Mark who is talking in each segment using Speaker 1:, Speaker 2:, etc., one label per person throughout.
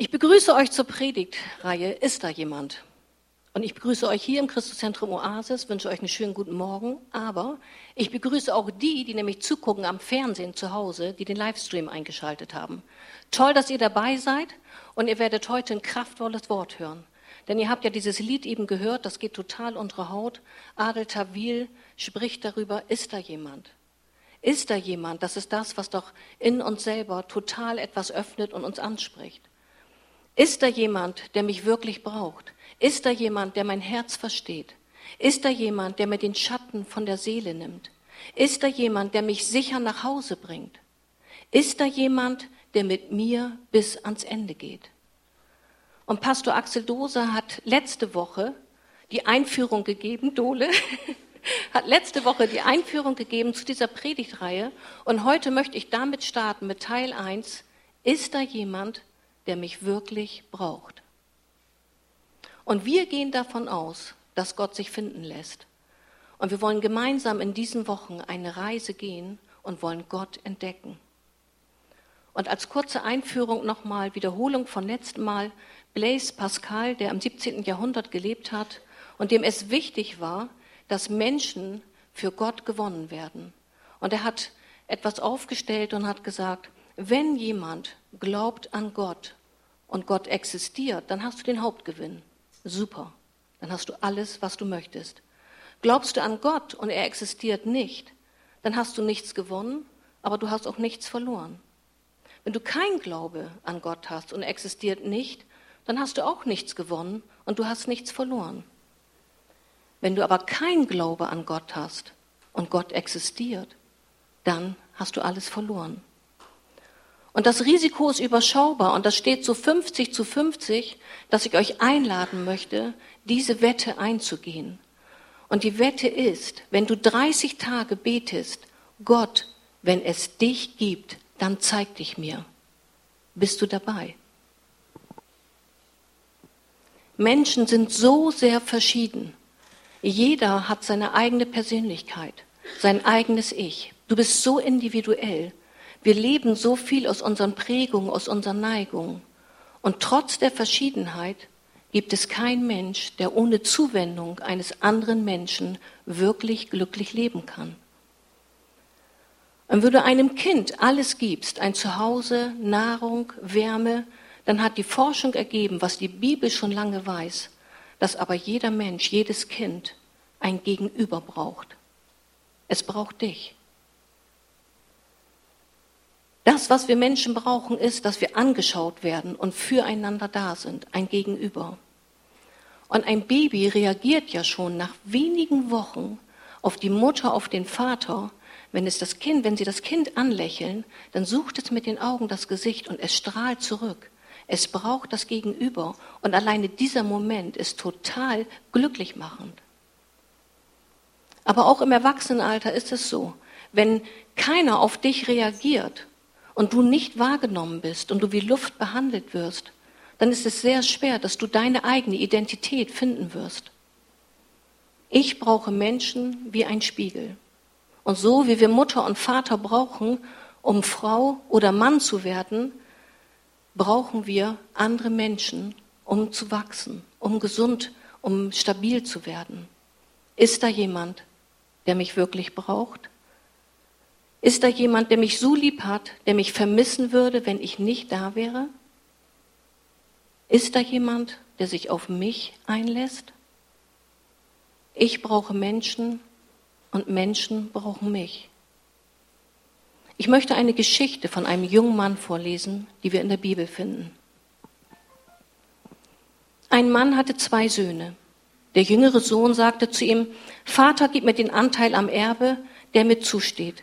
Speaker 1: Ich begrüße euch zur Predigtreihe Ist da jemand? Und ich begrüße euch hier im Christuszentrum Oasis, wünsche euch einen schönen guten Morgen. Aber ich begrüße auch die, die nämlich zugucken am Fernsehen zu Hause, die den Livestream eingeschaltet haben. Toll, dass ihr dabei seid und ihr werdet heute ein kraftvolles Wort hören. Denn ihr habt ja dieses Lied eben gehört, das geht total untere Haut. Adel Tawil spricht darüber, ist da jemand? Ist da jemand? Das ist das, was doch in uns selber total etwas öffnet und uns anspricht. Ist da jemand, der mich wirklich braucht? Ist da jemand, der mein Herz versteht? Ist da jemand, der mir den Schatten von der Seele nimmt? Ist da jemand, der mich sicher nach Hause bringt? Ist da jemand, der mit mir bis ans Ende geht? Und Pastor Axel Dose hat letzte Woche die Einführung gegeben, Dole, hat letzte Woche die Einführung gegeben zu dieser Predigtreihe. Und heute möchte ich damit starten mit Teil 1. Ist da jemand, der mich wirklich braucht? Und wir gehen davon aus, dass Gott sich finden lässt. Und wir wollen gemeinsam in diesen Wochen eine Reise gehen und wollen Gott entdecken. Und als kurze Einführung nochmal Wiederholung von letztem Mal. Blaise Pascal, der im 17. Jahrhundert gelebt hat und dem es wichtig war, dass Menschen für Gott gewonnen werden. Und er hat etwas aufgestellt und hat gesagt, wenn jemand glaubt an Gott und Gott existiert, dann hast du den Hauptgewinn. Super. Dann hast du alles, was du möchtest. Glaubst du an Gott und er existiert nicht, dann hast du nichts gewonnen, aber du hast auch nichts verloren. Wenn du kein Glaube an Gott hast und er existiert nicht, dann hast du auch nichts gewonnen und du hast nichts verloren. Wenn du aber kein Glaube an Gott hast und Gott existiert, dann hast du alles verloren. Und das Risiko ist überschaubar und das steht so 50 zu 50, dass ich euch einladen möchte, diese Wette einzugehen. Und die Wette ist, wenn du 30 Tage betest, Gott, wenn es dich gibt, dann zeig dich mir. Bist du dabei? Menschen sind so sehr verschieden. Jeder hat seine eigene Persönlichkeit, sein eigenes Ich. Du bist so individuell. Wir leben so viel aus unseren Prägungen, aus unseren Neigungen. Und trotz der Verschiedenheit gibt es keinen Mensch, der ohne Zuwendung eines anderen Menschen wirklich glücklich leben kann. Und wenn du einem Kind alles gibst, ein Zuhause, Nahrung, Wärme, dann hat die Forschung ergeben, was die Bibel schon lange weiß, dass aber jeder Mensch, jedes Kind ein Gegenüber braucht. Es braucht dich. Das, was wir Menschen brauchen, ist, dass wir angeschaut werden und füreinander da sind, ein Gegenüber. Und ein Baby reagiert ja schon nach wenigen Wochen auf die Mutter, auf den Vater. Wenn es das Kind, wenn sie das Kind anlächeln, dann sucht es mit den Augen das Gesicht und es strahlt zurück. Es braucht das Gegenüber. Und alleine dieser Moment ist total glücklich machend. Aber auch im Erwachsenenalter ist es so, wenn keiner auf dich reagiert und du nicht wahrgenommen bist und du wie Luft behandelt wirst, dann ist es sehr schwer, dass du deine eigene Identität finden wirst. Ich brauche Menschen wie ein Spiegel. Und so wie wir Mutter und Vater brauchen, um Frau oder Mann zu werden, brauchen wir andere Menschen, um zu wachsen, um gesund, um stabil zu werden. Ist da jemand, der mich wirklich braucht? Ist da jemand, der mich so lieb hat, der mich vermissen würde, wenn ich nicht da wäre? Ist da jemand, der sich auf mich einlässt? Ich brauche Menschen und Menschen brauchen mich. Ich möchte eine Geschichte von einem jungen Mann vorlesen, die wir in der Bibel finden. Ein Mann hatte zwei Söhne. Der jüngere Sohn sagte zu ihm, Vater, gib mir den Anteil am Erbe, der mir zusteht.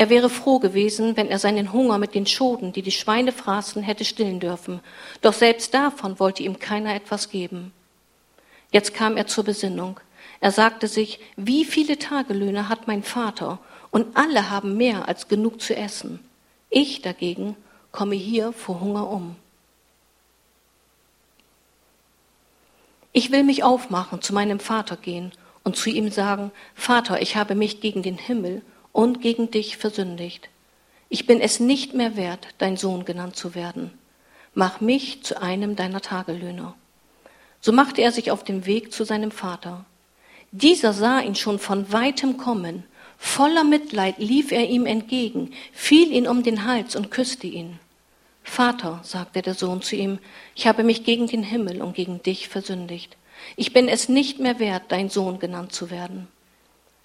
Speaker 1: Er wäre froh gewesen, wenn er seinen Hunger mit den Schoten, die die Schweine fraßen, hätte stillen dürfen. Doch selbst davon wollte ihm keiner etwas geben. Jetzt kam er zur Besinnung. Er sagte sich, wie viele Tagelöhne hat mein Vater und alle haben mehr als genug zu essen. Ich dagegen komme hier vor Hunger um. Ich will mich aufmachen, zu meinem Vater gehen und zu ihm sagen, Vater, ich habe mich gegen den Himmel und gegen dich versündigt. Ich bin es nicht mehr wert, dein Sohn genannt zu werden. Mach mich zu einem deiner Tagelöhner. So machte er sich auf den Weg zu seinem Vater. Dieser sah ihn schon von weitem kommen. Voller Mitleid lief er ihm entgegen, fiel ihn um den Hals und küsste ihn. Vater, sagte der Sohn zu ihm, ich habe mich gegen den Himmel und gegen dich versündigt. Ich bin es nicht mehr wert, dein Sohn genannt zu werden.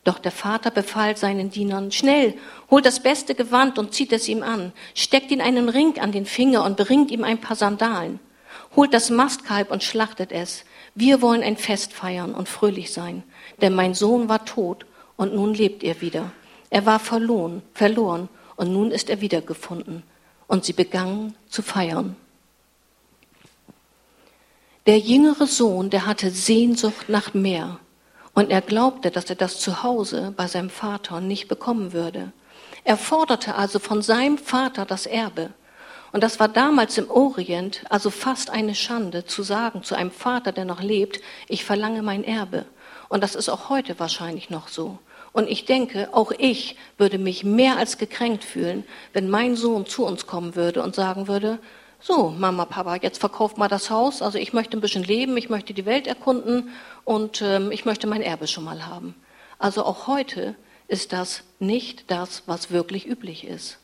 Speaker 1: Doch der Vater befahl seinen Dienern, schnell, holt das beste Gewand und zieht es ihm an, steckt ihn einen Ring an den Finger und bringt ihm ein paar Sandalen, holt das Mastkalb und schlachtet es. Wir wollen ein Fest feiern und fröhlich sein, denn mein Sohn war tot und nun lebt er wieder. Er war verloren, verloren und nun ist er wiedergefunden. Und sie begannen zu feiern. Der jüngere Sohn, der hatte Sehnsucht nach mehr. Und er glaubte, dass er das zu Hause bei seinem Vater nicht bekommen würde. Er forderte also von seinem Vater das Erbe. Und das war damals im Orient also fast eine Schande zu sagen zu einem Vater, der noch lebt, ich verlange mein Erbe. Und das ist auch heute wahrscheinlich noch so. Und ich denke, auch ich würde mich mehr als gekränkt fühlen, wenn mein Sohn zu uns kommen würde und sagen würde, so, Mama, Papa, jetzt verkauft mal das Haus. Also ich möchte ein bisschen leben, ich möchte die Welt erkunden und ähm, ich möchte mein Erbe schon mal haben. Also auch heute ist das nicht das, was wirklich üblich ist.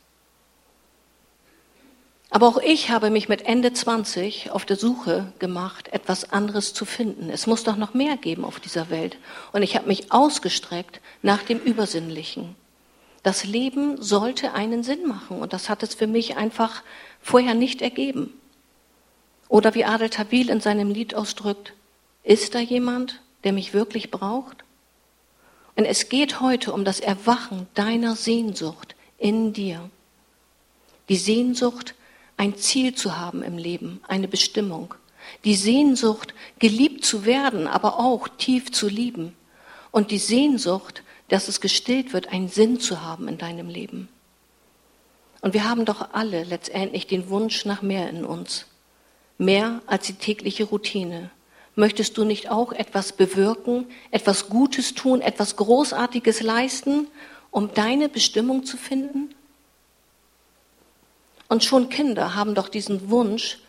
Speaker 1: Aber auch ich habe mich mit Ende 20 auf der Suche gemacht, etwas anderes zu finden. Es muss doch noch mehr geben auf dieser Welt. Und ich habe mich ausgestreckt nach dem Übersinnlichen. Das Leben sollte einen Sinn machen und das hat es für mich einfach vorher nicht ergeben. Oder wie Adel Tabil in seinem Lied ausdrückt, ist da jemand, der mich wirklich braucht? Und es geht heute um das Erwachen deiner Sehnsucht in dir. Die Sehnsucht, ein Ziel zu haben im Leben, eine Bestimmung. Die Sehnsucht, geliebt zu werden, aber auch tief zu lieben. Und die Sehnsucht, dass es gestillt wird, einen Sinn zu haben in deinem Leben. Und wir haben doch alle letztendlich den Wunsch nach mehr in uns. Mehr als die tägliche Routine. Möchtest du nicht auch etwas bewirken, etwas Gutes tun, etwas Großartiges leisten, um deine Bestimmung zu finden? Und schon Kinder haben doch diesen Wunsch,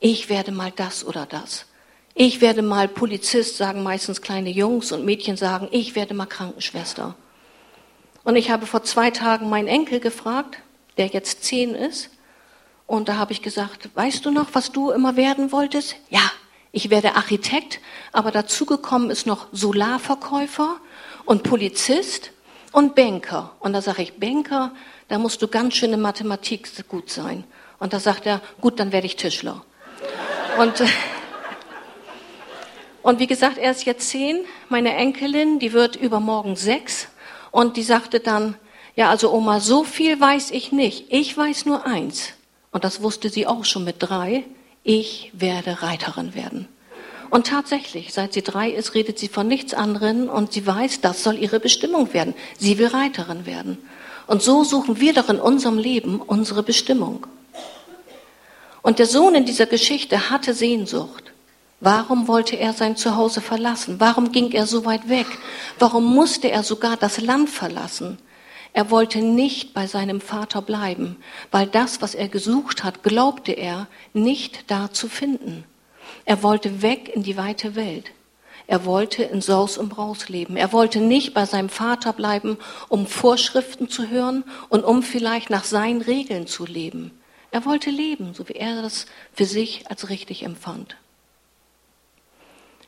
Speaker 1: ich werde mal das oder das. Ich werde mal Polizist, sagen meistens kleine Jungs und Mädchen sagen, ich werde mal Krankenschwester. Und ich habe vor zwei Tagen meinen Enkel gefragt, der jetzt zehn ist, und da habe ich gesagt, weißt du noch, was du immer werden wolltest? Ja, ich werde Architekt, aber dazu gekommen ist noch Solarverkäufer und Polizist und Banker. Und da sage ich, Banker, da musst du ganz schön in Mathematik gut sein. Und da sagt er, gut, dann werde ich Tischler. Und und wie gesagt, er ist jetzt zehn. Meine Enkelin, die wird übermorgen sechs. Und die sagte dann, ja, also Oma, so viel weiß ich nicht. Ich weiß nur eins. Und das wusste sie auch schon mit drei. Ich werde Reiterin werden. Und tatsächlich, seit sie drei ist, redet sie von nichts anderem und sie weiß, das soll ihre Bestimmung werden. Sie will Reiterin werden. Und so suchen wir doch in unserem Leben unsere Bestimmung. Und der Sohn in dieser Geschichte hatte Sehnsucht. Warum wollte er sein Zuhause verlassen? Warum ging er so weit weg? Warum musste er sogar das Land verlassen? Er wollte nicht bei seinem Vater bleiben, weil das, was er gesucht hat, glaubte er nicht da zu finden. Er wollte weg in die weite Welt. Er wollte in Saus und Braus leben. Er wollte nicht bei seinem Vater bleiben, um Vorschriften zu hören und um vielleicht nach seinen Regeln zu leben. Er wollte leben, so wie er das für sich als richtig empfand.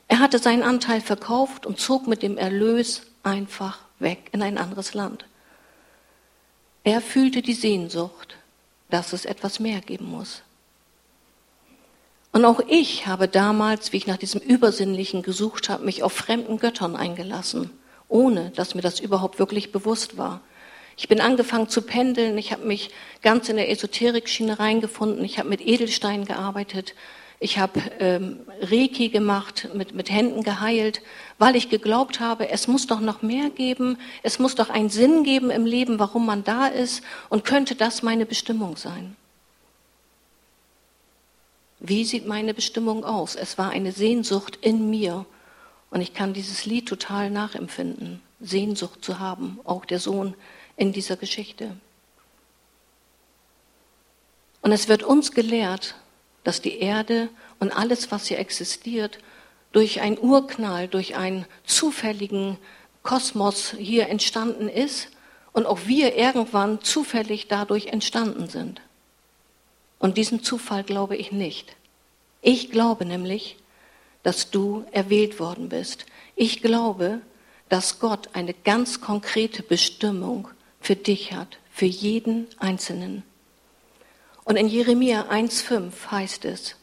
Speaker 1: Er hatte seinen Anteil verkauft und zog mit dem Erlös einfach weg in ein anderes Land. Er fühlte die Sehnsucht, dass es etwas mehr geben muss. Und auch ich habe damals, wie ich nach diesem Übersinnlichen gesucht habe, mich auf fremden Göttern eingelassen, ohne dass mir das überhaupt wirklich bewusst war. Ich bin angefangen zu pendeln. Ich habe mich ganz in der Esoterik-Schiene reingefunden. Ich habe mit Edelsteinen gearbeitet. Ich habe ähm, Reiki gemacht, mit, mit Händen geheilt, weil ich geglaubt habe, es muss doch noch mehr geben. Es muss doch einen Sinn geben im Leben, warum man da ist. Und könnte das meine Bestimmung sein? Wie sieht meine Bestimmung aus? Es war eine Sehnsucht in mir. Und ich kann dieses Lied total nachempfinden. Sehnsucht zu haben, auch der Sohn in dieser Geschichte. Und es wird uns gelehrt, dass die Erde und alles, was hier existiert, durch einen Urknall, durch einen zufälligen Kosmos hier entstanden ist und auch wir irgendwann zufällig dadurch entstanden sind. Und diesen Zufall glaube ich nicht. Ich glaube nämlich, dass du erwählt worden bist. Ich glaube, dass Gott eine ganz konkrete Bestimmung für dich hat, für jeden Einzelnen. Und in Jeremia 1.5 heißt es,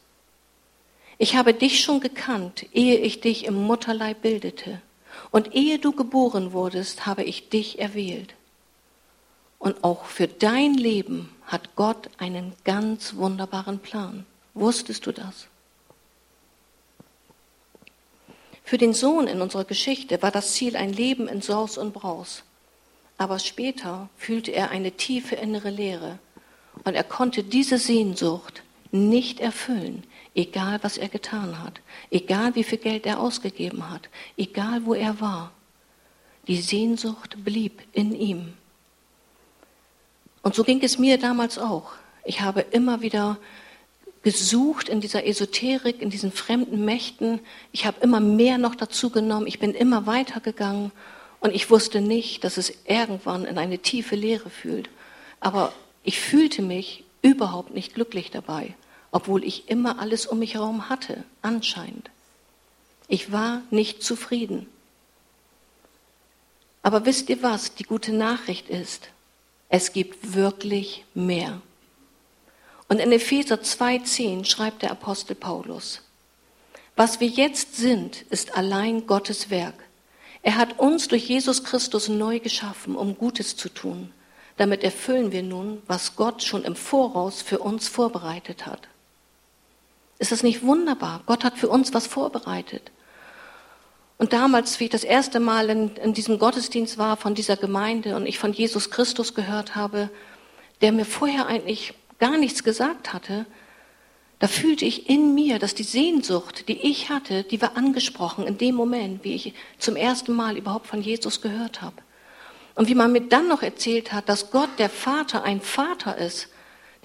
Speaker 1: ich habe dich schon gekannt, ehe ich dich im Mutterleib bildete. Und ehe du geboren wurdest, habe ich dich erwählt. Und auch für dein Leben hat Gott einen ganz wunderbaren Plan. Wusstest du das? Für den Sohn in unserer Geschichte war das Ziel ein Leben in Saus und Braus. Aber später fühlte er eine tiefe innere Leere und er konnte diese Sehnsucht nicht erfüllen, egal was er getan hat, egal wie viel Geld er ausgegeben hat, egal wo er war. Die Sehnsucht blieb in ihm. Und so ging es mir damals auch. Ich habe immer wieder gesucht in dieser Esoterik, in diesen fremden Mächten. Ich habe immer mehr noch dazu genommen. Ich bin immer weitergegangen und ich wusste nicht, dass es irgendwann in eine tiefe Leere fühlt. Aber ich fühlte mich überhaupt nicht glücklich dabei, obwohl ich immer alles um mich herum hatte, anscheinend. Ich war nicht zufrieden. Aber wisst ihr was? Die gute Nachricht ist, es gibt wirklich mehr. Und in Epheser 2.10 schreibt der Apostel Paulus, was wir jetzt sind, ist allein Gottes Werk. Er hat uns durch Jesus Christus neu geschaffen, um Gutes zu tun. Damit erfüllen wir nun, was Gott schon im Voraus für uns vorbereitet hat. Ist das nicht wunderbar? Gott hat für uns was vorbereitet. Und damals, wie ich das erste Mal in, in diesem Gottesdienst war von dieser Gemeinde und ich von Jesus Christus gehört habe, der mir vorher eigentlich gar nichts gesagt hatte, da fühlte ich in mir, dass die Sehnsucht, die ich hatte, die war angesprochen in dem Moment, wie ich zum ersten Mal überhaupt von Jesus gehört habe. Und wie man mir dann noch erzählt hat, dass Gott, der Vater, ein Vater ist,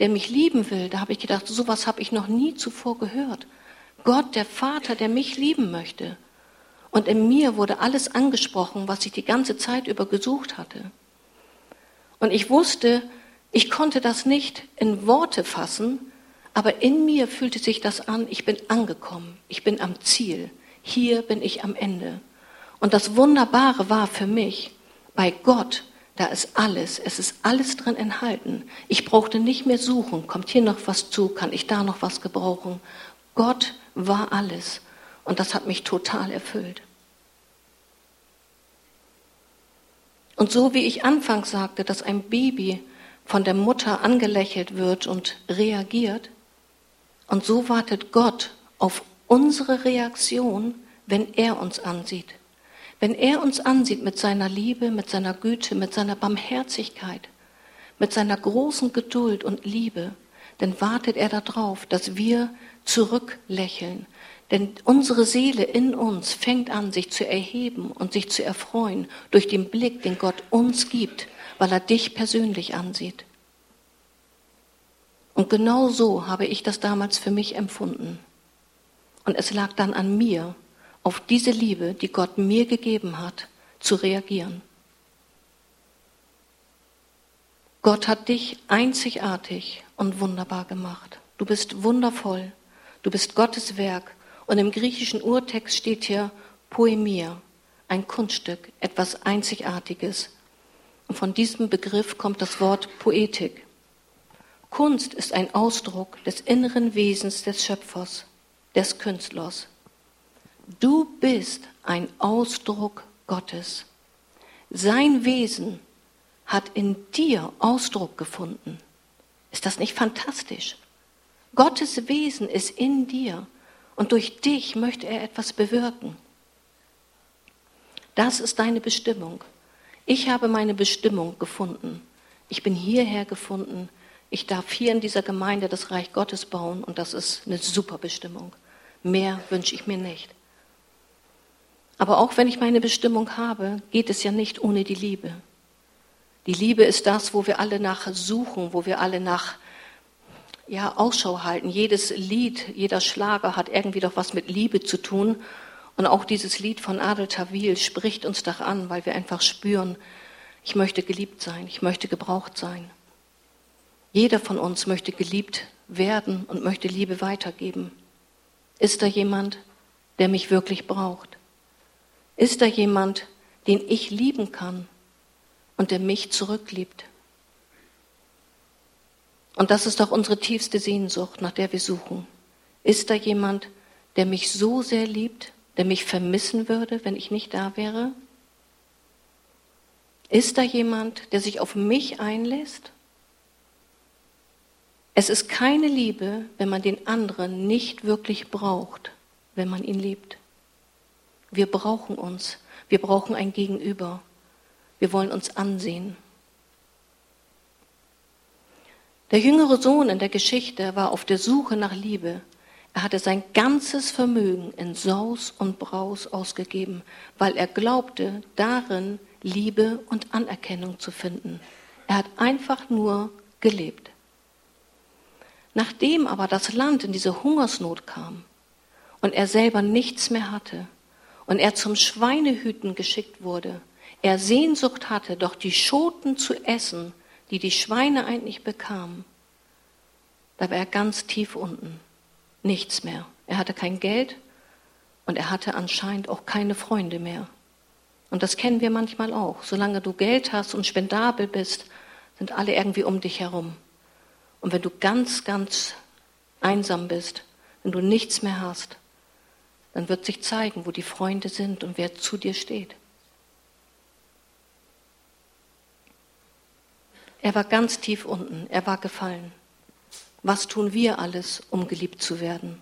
Speaker 1: der mich lieben will, da habe ich gedacht, sowas habe ich noch nie zuvor gehört. Gott, der Vater, der mich lieben möchte. Und in mir wurde alles angesprochen, was ich die ganze Zeit über gesucht hatte. Und ich wusste, ich konnte das nicht in Worte fassen, aber in mir fühlte sich das an, ich bin angekommen, ich bin am Ziel, hier bin ich am Ende. Und das Wunderbare war für mich, bei Gott, da ist alles, es ist alles drin enthalten. Ich brauchte nicht mehr suchen, kommt hier noch was zu, kann ich da noch was gebrauchen. Gott war alles. Und das hat mich total erfüllt. Und so wie ich anfangs sagte, dass ein Baby von der Mutter angelächelt wird und reagiert, und so wartet Gott auf unsere Reaktion, wenn er uns ansieht. Wenn er uns ansieht mit seiner Liebe, mit seiner Güte, mit seiner Barmherzigkeit, mit seiner großen Geduld und Liebe, dann wartet er darauf, dass wir zurücklächeln, denn unsere Seele in uns fängt an, sich zu erheben und sich zu erfreuen durch den Blick, den Gott uns gibt, weil er dich persönlich ansieht. Und genau so habe ich das damals für mich empfunden. Und es lag dann an mir, auf diese Liebe, die Gott mir gegeben hat, zu reagieren. Gott hat dich einzigartig und wunderbar gemacht. Du bist wundervoll. Du bist Gottes Werk und im griechischen Urtext steht hier Poemia, ein Kunststück, etwas Einzigartiges. Und von diesem Begriff kommt das Wort Poetik. Kunst ist ein Ausdruck des inneren Wesens des Schöpfers, des Künstlers. Du bist ein Ausdruck Gottes. Sein Wesen hat in dir Ausdruck gefunden. Ist das nicht fantastisch? Gottes Wesen ist in dir und durch dich möchte er etwas bewirken. Das ist deine Bestimmung. Ich habe meine Bestimmung gefunden. Ich bin hierher gefunden. Ich darf hier in dieser Gemeinde das Reich Gottes bauen und das ist eine super Bestimmung. Mehr wünsche ich mir nicht. Aber auch wenn ich meine Bestimmung habe, geht es ja nicht ohne die Liebe. Die Liebe ist das, wo wir alle nach suchen, wo wir alle nach ja, Ausschau halten. Jedes Lied, jeder Schlager hat irgendwie doch was mit Liebe zu tun. Und auch dieses Lied von Adel Tawil spricht uns doch an, weil wir einfach spüren, ich möchte geliebt sein, ich möchte gebraucht sein. Jeder von uns möchte geliebt werden und möchte Liebe weitergeben. Ist da jemand, der mich wirklich braucht? Ist da jemand, den ich lieben kann und der mich zurückliebt? Und das ist doch unsere tiefste Sehnsucht, nach der wir suchen. Ist da jemand, der mich so sehr liebt, der mich vermissen würde, wenn ich nicht da wäre? Ist da jemand, der sich auf mich einlässt? Es ist keine Liebe, wenn man den anderen nicht wirklich braucht, wenn man ihn liebt. Wir brauchen uns. Wir brauchen ein Gegenüber. Wir wollen uns ansehen. Der jüngere Sohn in der Geschichte war auf der Suche nach Liebe. Er hatte sein ganzes Vermögen in Saus und Braus ausgegeben, weil er glaubte, darin Liebe und Anerkennung zu finden. Er hat einfach nur gelebt. Nachdem aber das Land in diese Hungersnot kam und er selber nichts mehr hatte und er zum Schweinehüten geschickt wurde, er Sehnsucht hatte, doch die Schoten zu essen, die die Schweine eigentlich bekamen, da war er ganz tief unten. Nichts mehr. Er hatte kein Geld und er hatte anscheinend auch keine Freunde mehr. Und das kennen wir manchmal auch. Solange du Geld hast und spendabel bist, sind alle irgendwie um dich herum. Und wenn du ganz, ganz einsam bist, wenn du nichts mehr hast, dann wird sich zeigen, wo die Freunde sind und wer zu dir steht. Er war ganz tief unten, er war gefallen. Was tun wir alles, um geliebt zu werden?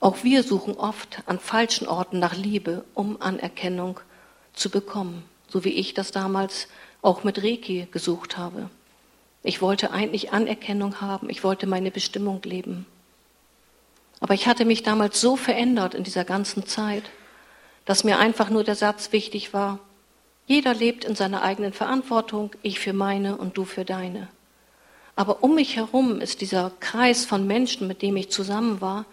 Speaker 1: Auch wir suchen oft an falschen Orten nach Liebe, um Anerkennung zu bekommen, so wie ich das damals auch mit Reiki gesucht habe. Ich wollte eigentlich Anerkennung haben, ich wollte meine Bestimmung leben. Aber ich hatte mich damals so verändert in dieser ganzen Zeit, dass mir einfach nur der Satz wichtig war, jeder lebt in seiner eigenen Verantwortung, ich für meine und du für deine. Aber um mich herum ist dieser Kreis von Menschen, mit dem ich zusammen war,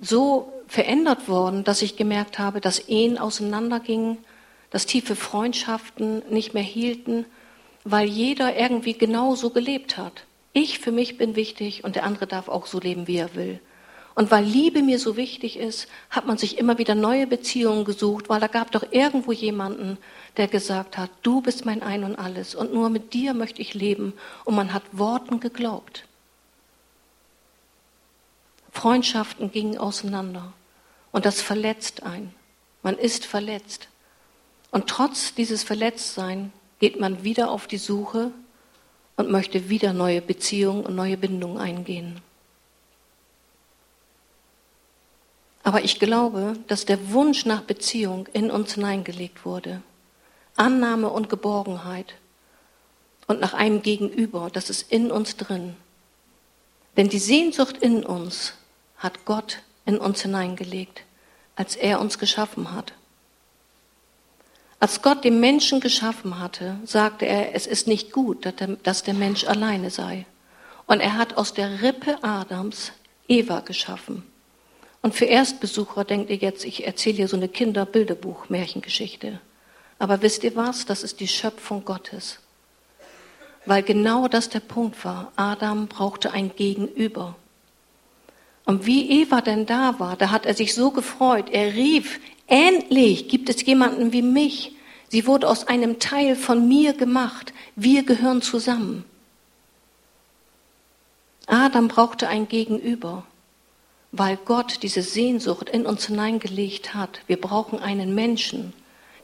Speaker 1: so verändert worden, dass ich gemerkt habe, dass Ehen auseinandergingen, dass tiefe Freundschaften nicht mehr hielten weil jeder irgendwie genau so gelebt hat. Ich für mich bin wichtig und der andere darf auch so leben, wie er will. Und weil Liebe mir so wichtig ist, hat man sich immer wieder neue Beziehungen gesucht, weil da gab doch irgendwo jemanden, der gesagt hat, du bist mein Ein und alles und nur mit dir möchte ich leben. Und man hat Worten geglaubt. Freundschaften gingen auseinander und das verletzt ein. Man ist verletzt. Und trotz dieses Verletztsein geht man wieder auf die Suche und möchte wieder neue Beziehungen und neue Bindungen eingehen. Aber ich glaube, dass der Wunsch nach Beziehung in uns hineingelegt wurde. Annahme und Geborgenheit und nach einem Gegenüber, das ist in uns drin. Denn die Sehnsucht in uns hat Gott in uns hineingelegt, als er uns geschaffen hat. Als Gott den Menschen geschaffen hatte, sagte er, es ist nicht gut, dass der Mensch alleine sei. Und er hat aus der Rippe Adams Eva geschaffen. Und für Erstbesucher denkt ihr jetzt, ich erzähle hier so eine Kinderbilderbuch-Märchengeschichte. Aber wisst ihr was? Das ist die Schöpfung Gottes. Weil genau das der Punkt war. Adam brauchte ein Gegenüber. Und wie Eva denn da war, da hat er sich so gefreut. Er rief, Endlich gibt es jemanden wie mich. Sie wurde aus einem Teil von mir gemacht. Wir gehören zusammen. Adam brauchte ein Gegenüber, weil Gott diese Sehnsucht in uns hineingelegt hat. Wir brauchen einen Menschen,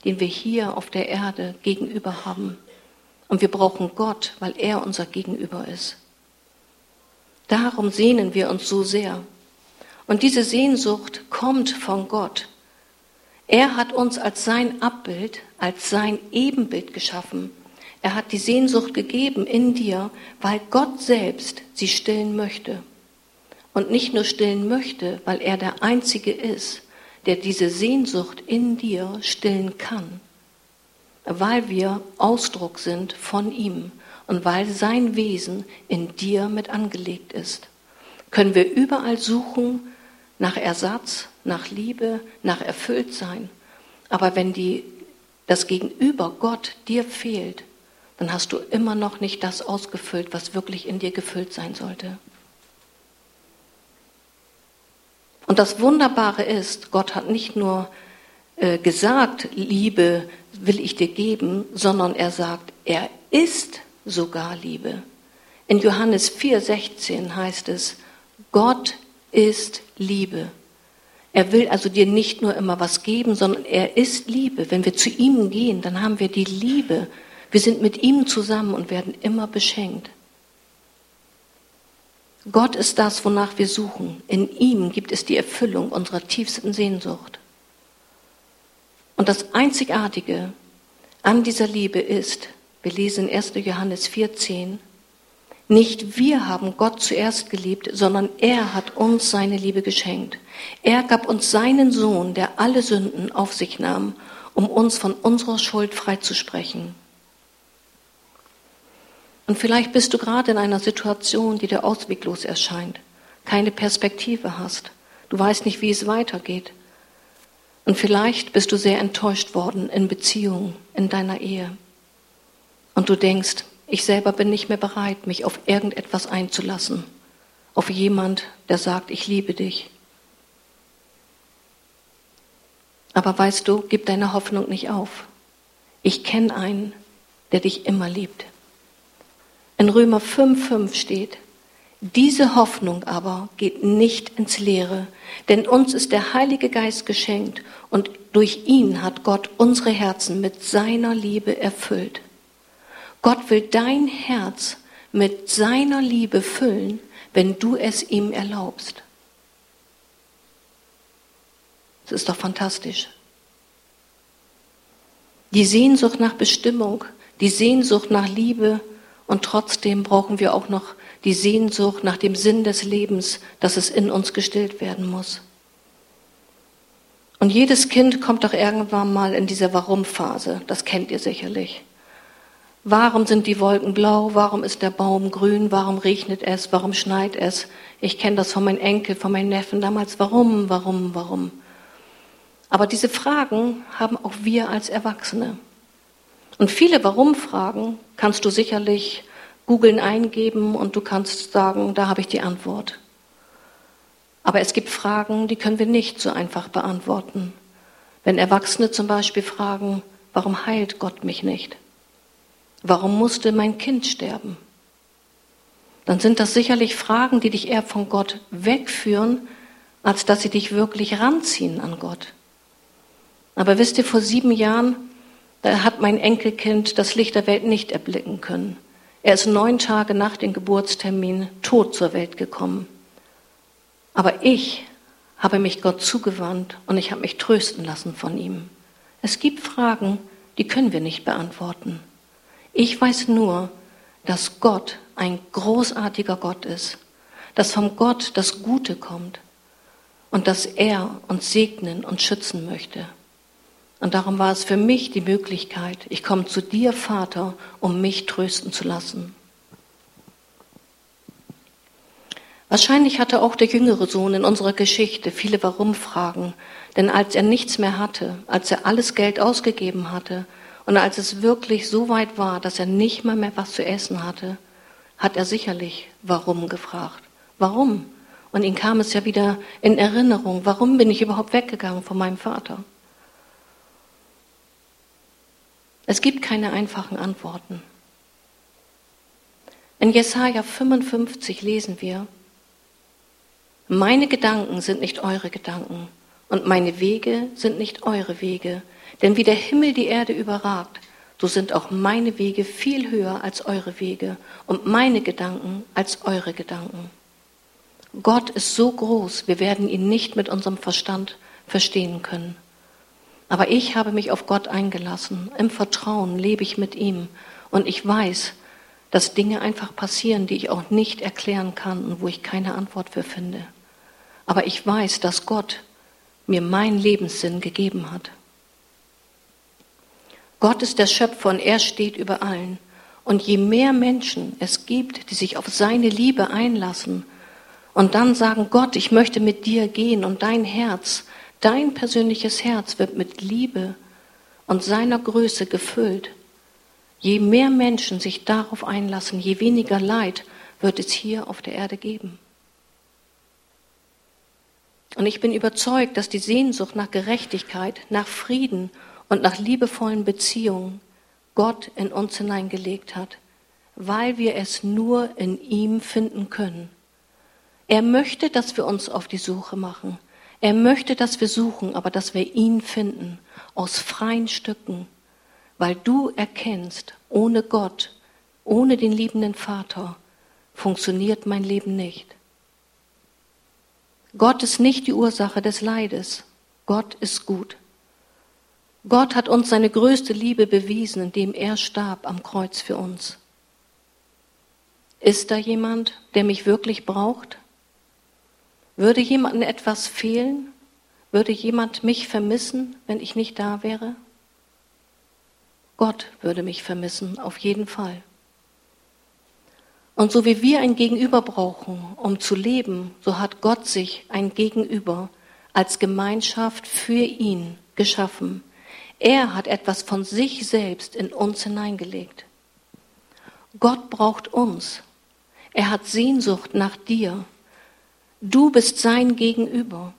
Speaker 1: den wir hier auf der Erde gegenüber haben. Und wir brauchen Gott, weil er unser Gegenüber ist. Darum sehnen wir uns so sehr. Und diese Sehnsucht kommt von Gott. Er hat uns als sein Abbild, als sein Ebenbild geschaffen. Er hat die Sehnsucht gegeben in dir, weil Gott selbst sie stillen möchte. Und nicht nur stillen möchte, weil er der Einzige ist, der diese Sehnsucht in dir stillen kann, weil wir Ausdruck sind von ihm und weil sein Wesen in dir mit angelegt ist. Können wir überall suchen nach Ersatz, nach Liebe, nach Erfülltsein. Aber wenn die, das Gegenüber Gott dir fehlt, dann hast du immer noch nicht das ausgefüllt, was wirklich in dir gefüllt sein sollte. Und das Wunderbare ist, Gott hat nicht nur äh, gesagt, Liebe will ich dir geben, sondern er sagt, er ist sogar Liebe. In Johannes 4:16 heißt es, Gott ist Liebe. Er will also dir nicht nur immer was geben, sondern er ist Liebe. Wenn wir zu ihm gehen, dann haben wir die Liebe. Wir sind mit ihm zusammen und werden immer beschenkt. Gott ist das, wonach wir suchen. In ihm gibt es die Erfüllung unserer tiefsten Sehnsucht. Und das Einzigartige an dieser Liebe ist, wir lesen 1. Johannes 4,10, nicht wir haben Gott zuerst geliebt, sondern er hat uns seine Liebe geschenkt. Er gab uns seinen Sohn, der alle Sünden auf sich nahm, um uns von unserer Schuld freizusprechen. Und vielleicht bist du gerade in einer Situation, die dir ausweglos erscheint, keine Perspektive hast. Du weißt nicht, wie es weitergeht. Und vielleicht bist du sehr enttäuscht worden in Beziehungen, in deiner Ehe. Und du denkst, ich selber bin nicht mehr bereit, mich auf irgendetwas einzulassen, auf jemand, der sagt, ich liebe dich. Aber weißt du, gib deine Hoffnung nicht auf. Ich kenne einen, der dich immer liebt. In Römer 5,5 steht, diese Hoffnung aber geht nicht ins Leere, denn uns ist der Heilige Geist geschenkt und durch ihn hat Gott unsere Herzen mit seiner Liebe erfüllt. Gott will dein Herz mit seiner Liebe füllen, wenn du es ihm erlaubst. Das ist doch fantastisch. Die Sehnsucht nach Bestimmung, die Sehnsucht nach Liebe und trotzdem brauchen wir auch noch die Sehnsucht nach dem Sinn des Lebens, dass es in uns gestillt werden muss. Und jedes Kind kommt doch irgendwann mal in diese Warum-Phase, das kennt ihr sicherlich. Warum sind die Wolken blau? Warum ist der Baum grün? Warum regnet es? Warum schneit es? Ich kenne das von meinen Enkel, von meinen Neffen damals. Warum, warum, warum? Aber diese Fragen haben auch wir als Erwachsene. Und viele Warum-Fragen kannst du sicherlich googeln eingeben und du kannst sagen, da habe ich die Antwort. Aber es gibt Fragen, die können wir nicht so einfach beantworten. Wenn Erwachsene zum Beispiel fragen, warum heilt Gott mich nicht? Warum musste mein Kind sterben? Dann sind das sicherlich Fragen, die dich eher von Gott wegführen, als dass sie dich wirklich ranziehen an Gott. Aber wisst ihr, vor sieben Jahren, da hat mein Enkelkind das Licht der Welt nicht erblicken können. Er ist neun Tage nach dem Geburtstermin tot zur Welt gekommen. Aber ich habe mich Gott zugewandt und ich habe mich trösten lassen von ihm. Es gibt Fragen, die können wir nicht beantworten. Ich weiß nur, dass Gott ein großartiger Gott ist, dass vom Gott das Gute kommt und dass er uns segnen und schützen möchte. Und darum war es für mich die Möglichkeit, ich komme zu dir, Vater, um mich trösten zu lassen. Wahrscheinlich hatte auch der jüngere Sohn in unserer Geschichte viele Warum-Fragen, denn als er nichts mehr hatte, als er alles Geld ausgegeben hatte, und als es wirklich so weit war, dass er nicht mal mehr was zu essen hatte, hat er sicherlich warum gefragt. Warum? Und ihm kam es ja wieder in Erinnerung, warum bin ich überhaupt weggegangen von meinem Vater? Es gibt keine einfachen Antworten. In Jesaja 55 lesen wir, meine Gedanken sind nicht eure Gedanken und meine Wege sind nicht eure Wege. Denn wie der Himmel die Erde überragt, so sind auch meine Wege viel höher als eure Wege und meine Gedanken als eure Gedanken. Gott ist so groß, wir werden ihn nicht mit unserem Verstand verstehen können. Aber ich habe mich auf Gott eingelassen. Im Vertrauen lebe ich mit ihm. Und ich weiß, dass Dinge einfach passieren, die ich auch nicht erklären kann und wo ich keine Antwort für finde. Aber ich weiß, dass Gott mir meinen Lebenssinn gegeben hat. Gott ist der Schöpfer und er steht über allen. Und je mehr Menschen es gibt, die sich auf seine Liebe einlassen und dann sagen, Gott, ich möchte mit dir gehen und dein Herz, dein persönliches Herz wird mit Liebe und seiner Größe gefüllt, Je mehr Menschen sich darauf einlassen, je weniger Leid wird es hier auf der Erde geben. Und ich bin überzeugt, dass die Sehnsucht nach Gerechtigkeit, nach Frieden und nach liebevollen Beziehungen Gott in uns hineingelegt hat, weil wir es nur in ihm finden können. Er möchte, dass wir uns auf die Suche machen. Er möchte, dass wir suchen, aber dass wir ihn finden, aus freien Stücken, weil du erkennst, ohne Gott, ohne den liebenden Vater funktioniert mein Leben nicht. Gott ist nicht die Ursache des Leides. Gott ist gut. Gott hat uns seine größte Liebe bewiesen, indem er starb am Kreuz für uns. Ist da jemand, der mich wirklich braucht? Würde jemandem etwas fehlen? Würde jemand mich vermissen, wenn ich nicht da wäre? Gott würde mich vermissen, auf jeden Fall. Und so wie wir ein Gegenüber brauchen, um zu leben, so hat Gott sich ein Gegenüber als Gemeinschaft für ihn geschaffen. Er hat etwas von sich selbst in uns hineingelegt. Gott braucht uns. Er hat Sehnsucht nach dir. Du bist sein Gegenüber.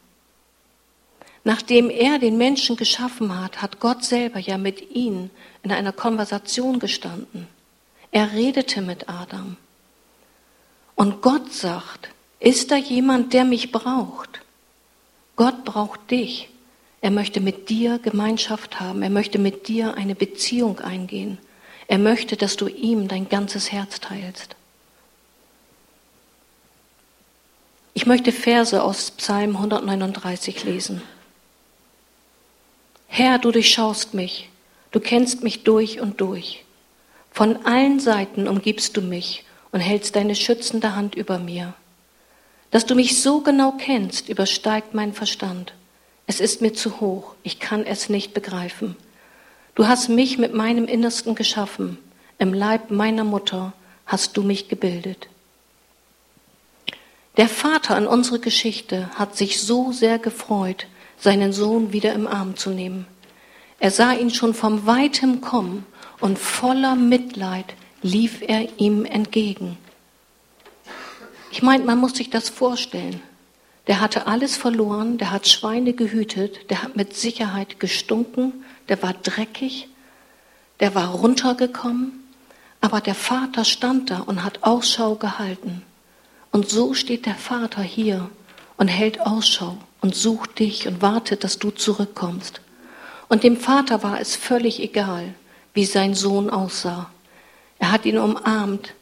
Speaker 1: Nachdem er den Menschen geschaffen hat, hat Gott selber ja mit ihm in einer Konversation gestanden. Er redete mit Adam. Und Gott sagt, ist da jemand, der mich braucht? Gott braucht dich. Er möchte mit dir Gemeinschaft haben. Er möchte mit dir eine Beziehung eingehen. Er möchte, dass du ihm dein ganzes Herz teilst. Ich möchte Verse aus Psalm 139 lesen. Herr, du durchschaust mich, du kennst mich durch und durch. Von allen Seiten umgibst du mich und hältst deine schützende Hand über mir. Dass du mich so genau kennst, übersteigt mein Verstand. Es ist mir zu hoch, ich kann es nicht begreifen. Du hast mich mit meinem Innersten geschaffen, im Leib meiner Mutter hast du mich gebildet. Der Vater in unserer Geschichte hat sich so sehr gefreut, seinen Sohn wieder im Arm zu nehmen. Er sah ihn schon vom weitem kommen und voller Mitleid lief er ihm entgegen. Ich meine, man muss sich das vorstellen. Der hatte alles verloren, der hat Schweine gehütet, der hat mit Sicherheit gestunken, der war dreckig, der war runtergekommen, aber der Vater stand da und hat Ausschau gehalten. Und so steht der Vater hier und hält Ausschau und sucht dich und wartet, dass du zurückkommst. Und dem Vater war es völlig egal, wie sein Sohn aussah. Er hat ihn umarmt,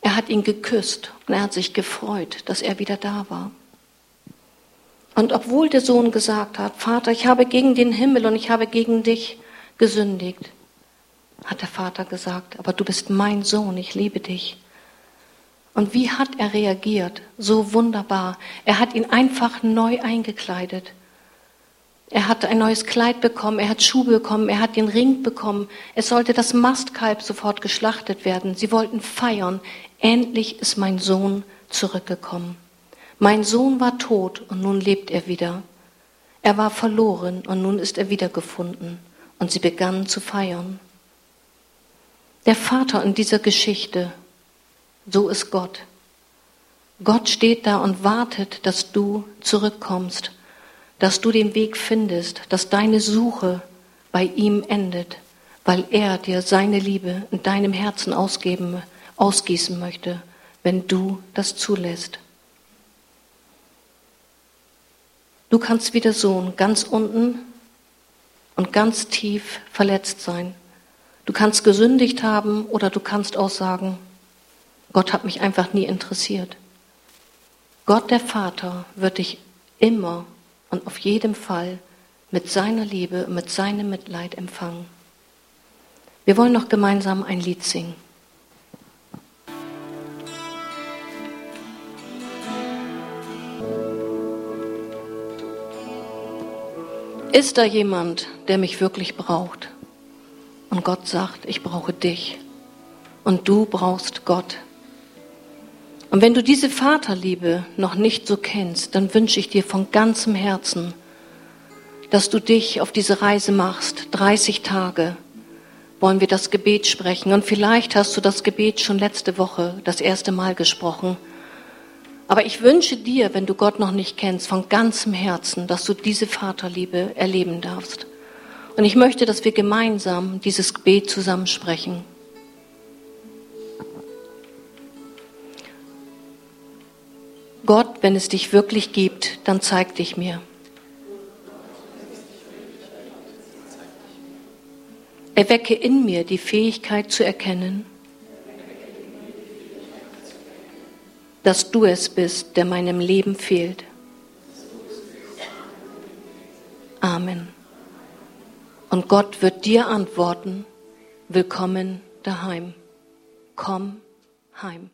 Speaker 1: er hat ihn geküsst und er hat sich gefreut, dass er wieder da war. Und obwohl der Sohn gesagt hat, Vater, ich habe gegen den Himmel und ich habe gegen dich gesündigt, hat der Vater gesagt, aber du bist mein Sohn, ich liebe dich. Und wie hat er reagiert? So wunderbar. Er hat ihn einfach neu eingekleidet. Er hat ein neues Kleid bekommen, er hat Schuhe bekommen, er hat den Ring bekommen. Es sollte das Mastkalb sofort geschlachtet werden. Sie wollten feiern. Endlich ist mein Sohn zurückgekommen. Mein Sohn war tot und nun lebt er wieder. Er war verloren und nun ist er wiedergefunden. Und sie begannen zu feiern. Der Vater in dieser Geschichte so ist Gott. Gott steht da und wartet, dass du zurückkommst, dass du den Weg findest, dass deine Suche bei ihm endet, weil er dir seine Liebe in deinem Herzen ausgeben, ausgießen möchte, wenn du das zulässt. Du kannst wie der Sohn ganz unten und ganz tief verletzt sein. Du kannst gesündigt haben oder du kannst auch sagen, Gott hat mich einfach nie interessiert. Gott der Vater wird dich immer und auf jeden Fall mit seiner Liebe, mit seinem Mitleid empfangen. Wir wollen noch gemeinsam ein Lied singen. Ist da jemand, der mich wirklich braucht? Und Gott sagt, ich brauche dich. Und du brauchst Gott. Und wenn du diese Vaterliebe noch nicht so kennst, dann wünsche ich dir von ganzem Herzen, dass du dich auf diese Reise machst. 30 Tage wollen wir das Gebet sprechen. Und vielleicht hast du das Gebet schon letzte Woche das erste Mal gesprochen. Aber ich wünsche dir, wenn du Gott noch nicht kennst, von ganzem Herzen, dass du diese Vaterliebe erleben darfst. Und ich möchte, dass wir gemeinsam dieses Gebet zusammensprechen. Gott, wenn es dich wirklich gibt, dann zeig dich mir. Erwecke in mir die Fähigkeit zu erkennen, dass du es bist, der meinem Leben fehlt. Amen. Und Gott wird dir antworten, willkommen daheim. Komm heim.